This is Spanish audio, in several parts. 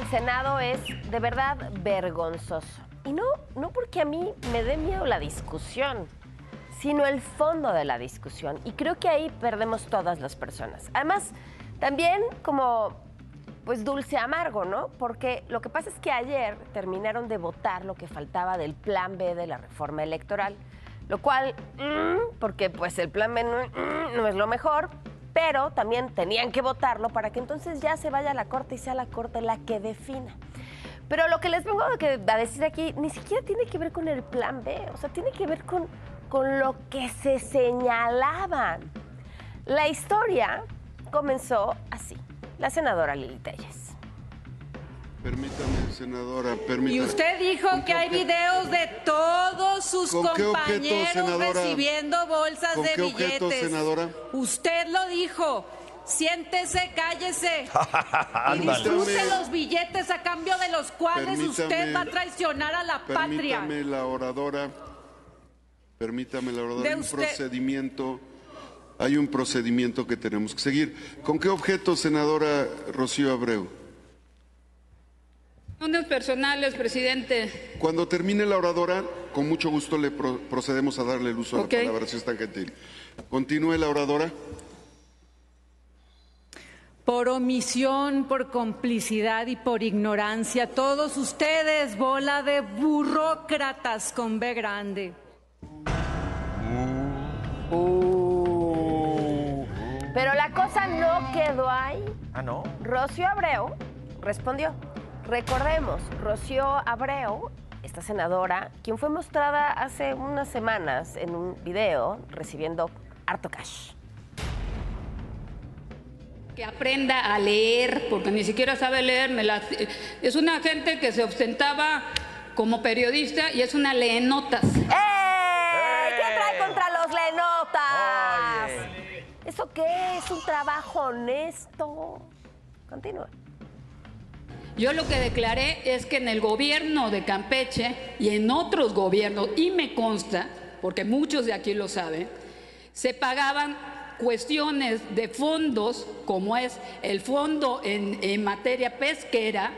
del Senado es de verdad vergonzoso. Y no, no porque a mí me dé miedo la discusión, sino el fondo de la discusión. Y creo que ahí perdemos todas las personas. Además, también como pues dulce amargo, ¿no? Porque lo que pasa es que ayer terminaron de votar lo que faltaba del plan B de la reforma electoral, lo cual, mm, porque pues el plan B no, mm, no es lo mejor, pero también tenían que votarlo para que entonces ya se vaya a la corte y sea la corte la que defina. Pero lo que les vengo a decir aquí ni siquiera tiene que ver con el plan B, o sea, tiene que ver con, con lo que se señalaban. La historia comenzó así la senadora Lili Telles. Permítame, senadora, permítame. Y usted dijo que hay videos de todos sus compañeros recibiendo bolsas de qué billetes. Objeto, senadora? Usted lo dijo. Siéntese, cállese y disfrute los billetes a cambio de los cuales usted va a traicionar a la patria. Permítame la oradora. Permítame la oradora. un procedimiento hay un procedimiento que tenemos que seguir. ¿Con qué objeto, senadora Rocío Abreu? Unos personales, presidente. Cuando termine la oradora, con mucho gusto le procedemos a darle el uso a la palabra, si es tan gentil. Continúe la oradora. Por omisión, por complicidad y por ignorancia, todos ustedes, bola de burócratas con B grande. Pero la cosa no quedó ahí. Ah, ¿no? Rocío Abreu respondió. Recordemos, Rocío Abreu, esta senadora, quien fue mostrada hace unas semanas en un video recibiendo harto cash. Que aprenda a leer, porque ni siquiera sabe leer. Es una gente que se ostentaba como periodista y es una leenotas. ¡Eh! ¿Qué trae contra los leenotas? ¿Eso qué es? Un trabajo honesto. Continúa. Yo lo que declaré es que en el gobierno de Campeche y en otros gobiernos, y me consta, porque muchos de aquí lo saben, se pagaban cuestiones de fondos, como es el fondo en, materia pesquera,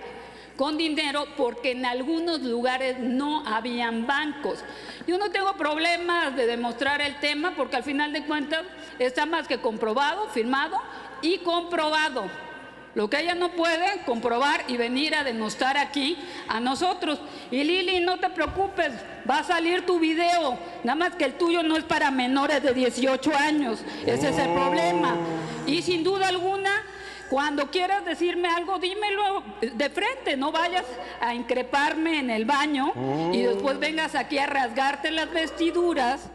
con dinero porque en algunos lugares no habían bancos. Yo no tengo problemas de demostrar el tema porque al final de cuentas está más que comprobado, firmado y comprobado. Lo que ella no puede comprobar y venir a demostrar aquí a nosotros. Y Lili, no te preocupes, va a salir tu video. Nada más que el tuyo no es para menores de 18 años. Ese es el problema. Y sin duda alguna, cuando quieras decirme algo, dímelo de frente, no vayas a increparme en el baño y oh. después vengas aquí a rasgarte las vestiduras.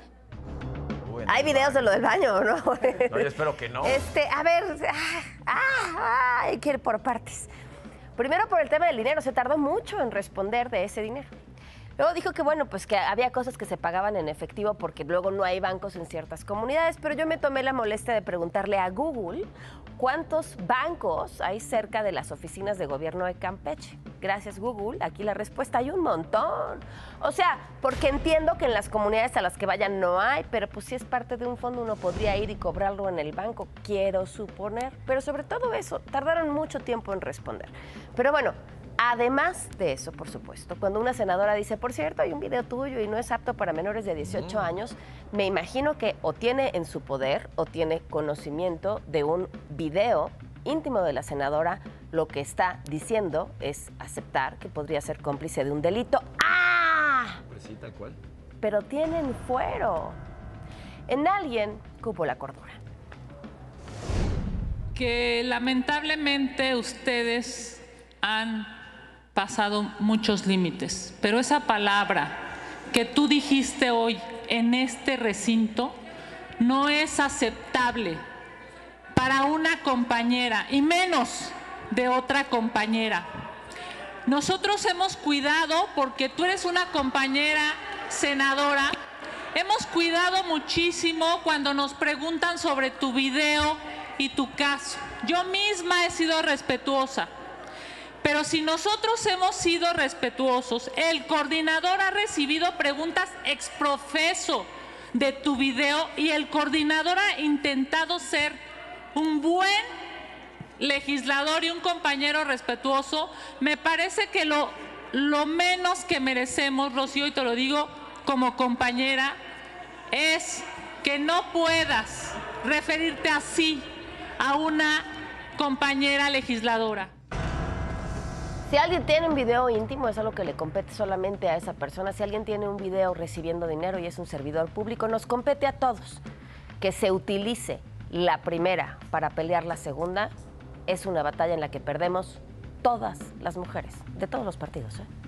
Hay videos de lo del baño, ¿no? No, yo espero que no. Este, a ver, ah, ah, hay que ir por partes. Primero por el tema del dinero, se tardó mucho en responder de ese dinero. Luego dijo que bueno, pues que había cosas que se pagaban en efectivo porque luego no hay bancos en ciertas comunidades, pero yo me tomé la molestia de preguntarle a Google cuántos bancos hay cerca de las oficinas de gobierno de Campeche. Gracias Google, aquí la respuesta hay un montón. O sea, porque entiendo que en las comunidades a las que vayan no hay, pero pues si es parte de un fondo uno podría ir y cobrarlo en el banco, quiero suponer. Pero sobre todo eso, tardaron mucho tiempo en responder. Pero bueno, Además de eso, por supuesto, cuando una senadora dice, por cierto, hay un video tuyo y no es apto para menores de 18 años, me imagino que o tiene en su poder o tiene conocimiento de un video íntimo de la senadora, lo que está diciendo es aceptar que podría ser cómplice de un delito. ¡Ah! Sí, tal cual. Pero tienen fuero. En alguien cupo la cordura. Que lamentablemente ustedes han pasado muchos límites, pero esa palabra que tú dijiste hoy en este recinto no es aceptable para una compañera y menos de otra compañera. Nosotros hemos cuidado, porque tú eres una compañera senadora, hemos cuidado muchísimo cuando nos preguntan sobre tu video y tu caso. Yo misma he sido respetuosa. Pero si nosotros hemos sido respetuosos, el coordinador ha recibido preguntas exprofeso de tu video y el coordinador ha intentado ser un buen legislador y un compañero respetuoso, me parece que lo, lo menos que merecemos, Rocío, y te lo digo como compañera, es que no puedas referirte así a una compañera legisladora. Si alguien tiene un video íntimo, es algo que le compete solamente a esa persona. Si alguien tiene un video recibiendo dinero y es un servidor público, nos compete a todos. Que se utilice la primera para pelear la segunda es una batalla en la que perdemos todas las mujeres, de todos los partidos. ¿eh?